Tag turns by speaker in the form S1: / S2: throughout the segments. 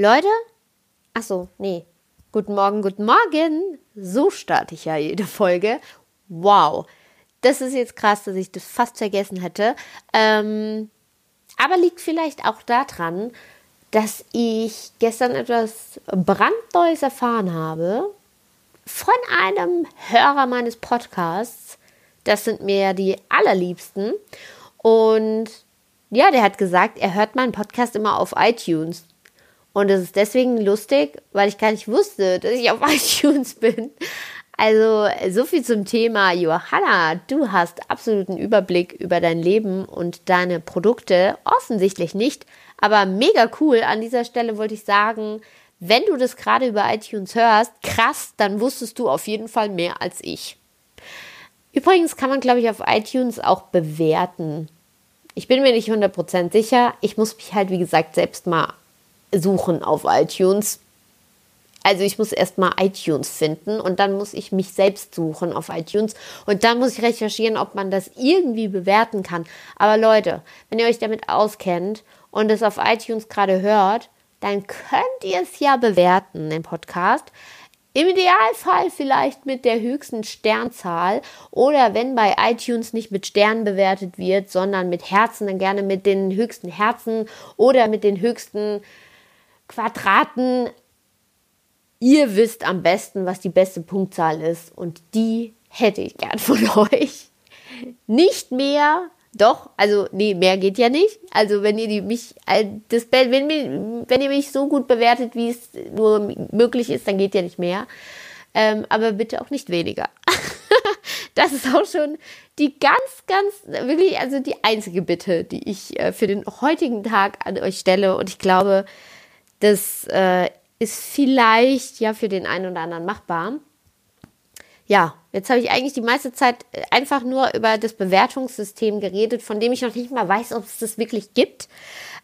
S1: Leute, ach so, nee. Guten Morgen, guten Morgen. So starte ich ja jede Folge. Wow. Das ist jetzt krass, dass ich das fast vergessen hätte. Ähm, aber liegt vielleicht auch daran, dass ich gestern etwas brandneues erfahren habe von einem Hörer meines Podcasts. Das sind mir die allerliebsten. Und ja, der hat gesagt, er hört meinen Podcast immer auf iTunes. Und es ist deswegen lustig, weil ich gar nicht wusste, dass ich auf iTunes bin. Also so viel zum Thema Johanna. Du hast absoluten Überblick über dein Leben und deine Produkte. Offensichtlich nicht, aber mega cool. An dieser Stelle wollte ich sagen, wenn du das gerade über iTunes hörst, krass, dann wusstest du auf jeden Fall mehr als ich. Übrigens kann man, glaube ich, auf iTunes auch bewerten. Ich bin mir nicht 100% sicher. Ich muss mich halt, wie gesagt, selbst mal suchen auf iTunes. Also ich muss erstmal iTunes finden und dann muss ich mich selbst suchen auf iTunes und dann muss ich recherchieren, ob man das irgendwie bewerten kann. Aber Leute, wenn ihr euch damit auskennt und es auf iTunes gerade hört, dann könnt ihr es ja bewerten, den Podcast. Im Idealfall vielleicht mit der höchsten Sternzahl oder wenn bei iTunes nicht mit Sternen bewertet wird, sondern mit Herzen, dann gerne mit den höchsten Herzen oder mit den höchsten Quadraten. Ihr wisst am besten, was die beste Punktzahl ist und die hätte ich gern von euch. Nicht mehr doch, also nee, mehr geht ja nicht. Also wenn ihr die, mich, das, wenn, wenn ihr mich so gut bewertet, wie es nur möglich ist, dann geht ja nicht mehr. Ähm, aber bitte auch nicht weniger. das ist auch schon die ganz, ganz, wirklich, also die einzige Bitte, die ich äh, für den heutigen Tag an euch stelle. Und ich glaube, das äh, ist vielleicht ja für den einen oder anderen machbar ja, jetzt habe ich eigentlich die meiste Zeit äh, einfach nur über das Bewertungssystem geredet, von dem ich noch nicht mal weiß, ob es das wirklich gibt.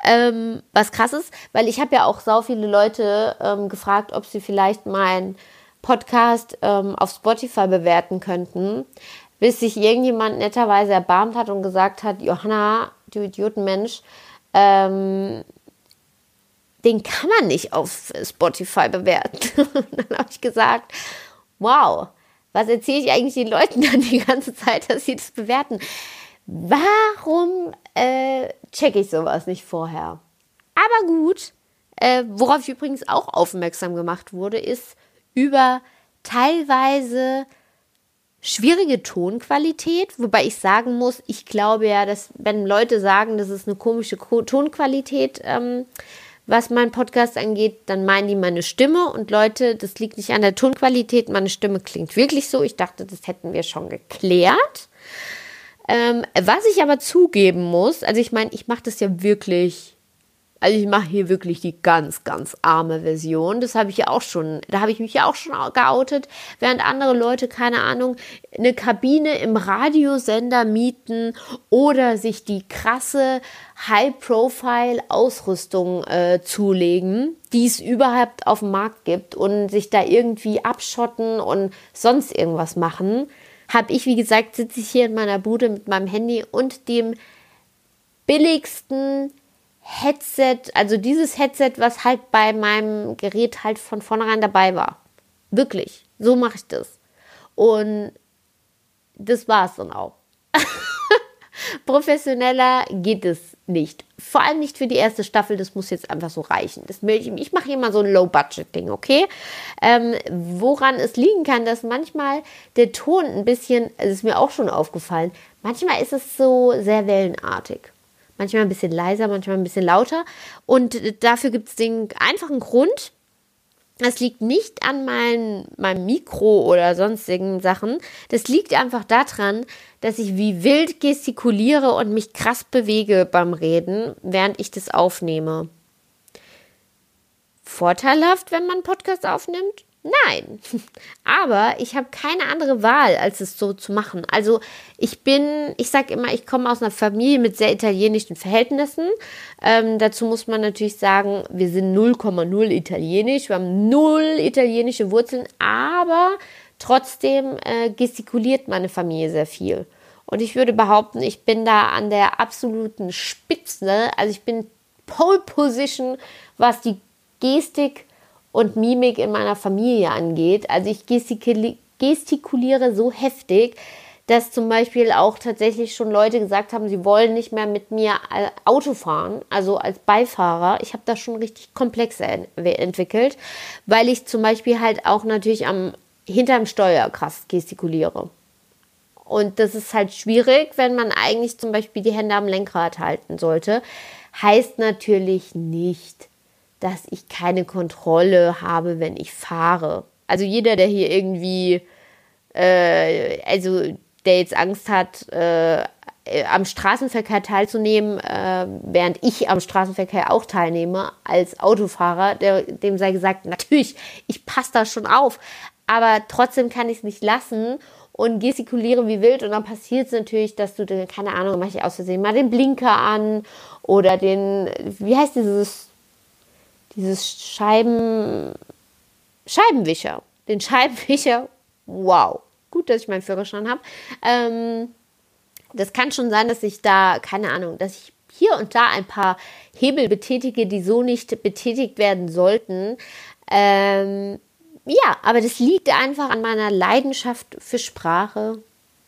S1: Ähm, was krass ist, weil ich habe ja auch so viele Leute ähm, gefragt, ob sie vielleicht meinen Podcast ähm, auf Spotify bewerten könnten, bis sich irgendjemand netterweise erbarmt hat und gesagt hat, Johanna, du Idiotenmensch, ähm, den kann man nicht auf Spotify bewerten. dann habe ich gesagt, wow, was erzähle ich eigentlich den Leuten dann die ganze Zeit, dass sie das bewerten? Warum äh, checke ich sowas nicht vorher? Aber gut, äh, worauf ich übrigens auch aufmerksam gemacht wurde, ist über teilweise schwierige Tonqualität, wobei ich sagen muss, ich glaube ja, dass wenn Leute sagen, das ist eine komische Tonqualität, ähm, was mein Podcast angeht, dann meinen die meine Stimme. Und Leute, das liegt nicht an der Tonqualität. Meine Stimme klingt wirklich so. Ich dachte, das hätten wir schon geklärt. Ähm, was ich aber zugeben muss, also ich meine, ich mache das ja wirklich also ich mache hier wirklich die ganz, ganz arme Version. Das habe ich ja auch schon, da habe ich mich ja auch schon geoutet, während andere Leute, keine Ahnung, eine Kabine im Radiosender mieten oder sich die krasse High-Profile-Ausrüstung äh, zulegen, die es überhaupt auf dem Markt gibt und sich da irgendwie abschotten und sonst irgendwas machen. Habe ich, wie gesagt, sitze ich hier in meiner Bude mit meinem Handy und dem billigsten Headset, also dieses Headset, was halt bei meinem Gerät halt von vornherein dabei war. Wirklich. So mache ich das. Und das war es dann auch. Professioneller geht es nicht. Vor allem nicht für die erste Staffel, das muss jetzt einfach so reichen. Das, ich, ich mache hier mal so ein Low-Budget-Ding, okay? Ähm, woran es liegen kann, dass manchmal der Ton ein bisschen, es ist mir auch schon aufgefallen, manchmal ist es so sehr wellenartig manchmal ein bisschen leiser, manchmal ein bisschen lauter. Und dafür gibt es den einfachen Grund. Das liegt nicht an mein, meinem Mikro oder sonstigen Sachen. Das liegt einfach daran, dass ich wie wild gestikuliere und mich krass bewege beim Reden, während ich das aufnehme. Vorteilhaft, wenn man Podcast aufnimmt? Nein, aber ich habe keine andere Wahl, als es so zu machen. Also ich bin, ich sage immer, ich komme aus einer Familie mit sehr italienischen Verhältnissen. Ähm, dazu muss man natürlich sagen, wir sind 0,0 italienisch, wir haben null italienische Wurzeln, aber trotzdem äh, gestikuliert meine Familie sehr viel. Und ich würde behaupten, ich bin da an der absoluten Spitze. Also ich bin Pole Position, was die Gestik und Mimik in meiner Familie angeht. Also ich gestikuliere so heftig, dass zum Beispiel auch tatsächlich schon Leute gesagt haben, sie wollen nicht mehr mit mir Auto fahren, also als Beifahrer. Ich habe das schon richtig komplex entwickelt, weil ich zum Beispiel halt auch natürlich am hinterm Steuer krass gestikuliere. Und das ist halt schwierig, wenn man eigentlich zum Beispiel die Hände am Lenkrad halten sollte. Heißt natürlich nicht, dass ich keine Kontrolle habe, wenn ich fahre. Also jeder, der hier irgendwie, äh, also der jetzt Angst hat, äh, am Straßenverkehr teilzunehmen, äh, während ich am Straßenverkehr auch teilnehme als Autofahrer, der, dem sei gesagt, natürlich, ich passe da schon auf, aber trotzdem kann ich es nicht lassen und gestikuliere wie wild und dann passiert es natürlich, dass du, keine Ahnung, mache ich aus Versehen mal den Blinker an oder den, wie heißt dieses, dieses Scheiben, Scheibenwischer, den Scheibenwischer, wow, gut, dass ich meinen Führerschein habe. Ähm, das kann schon sein, dass ich da, keine Ahnung, dass ich hier und da ein paar Hebel betätige, die so nicht betätigt werden sollten. Ähm, ja, aber das liegt einfach an meiner Leidenschaft für Sprache,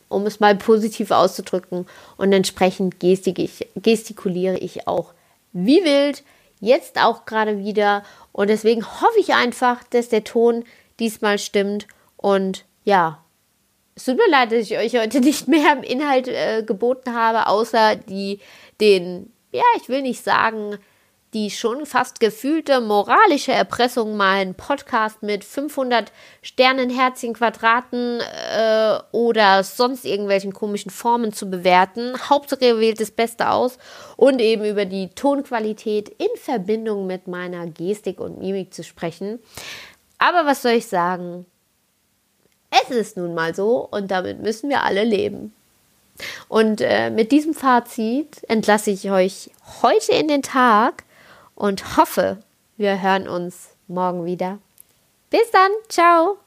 S1: um es mal positiv auszudrücken. Und entsprechend gestikuliere ich auch wie wild, jetzt auch gerade wieder. Und deswegen hoffe ich einfach, dass der Ton diesmal stimmt. Und ja, es tut mir leid, dass ich euch heute nicht mehr im Inhalt äh, geboten habe, außer die, den, ja, ich will nicht sagen, die schon fast gefühlte moralische Erpressung, meinen Podcast mit 500 Sternen, Herzchen, Quadraten äh, oder sonst irgendwelchen komischen Formen zu bewerten. Hauptsache ihr wählt das Beste aus und eben über die Tonqualität in Verbindung mit meiner Gestik und Mimik zu sprechen. Aber was soll ich sagen? Es ist nun mal so und damit müssen wir alle leben. Und äh, mit diesem Fazit entlasse ich euch heute in den Tag und hoffe, wir hören uns morgen wieder. Bis dann, ciao!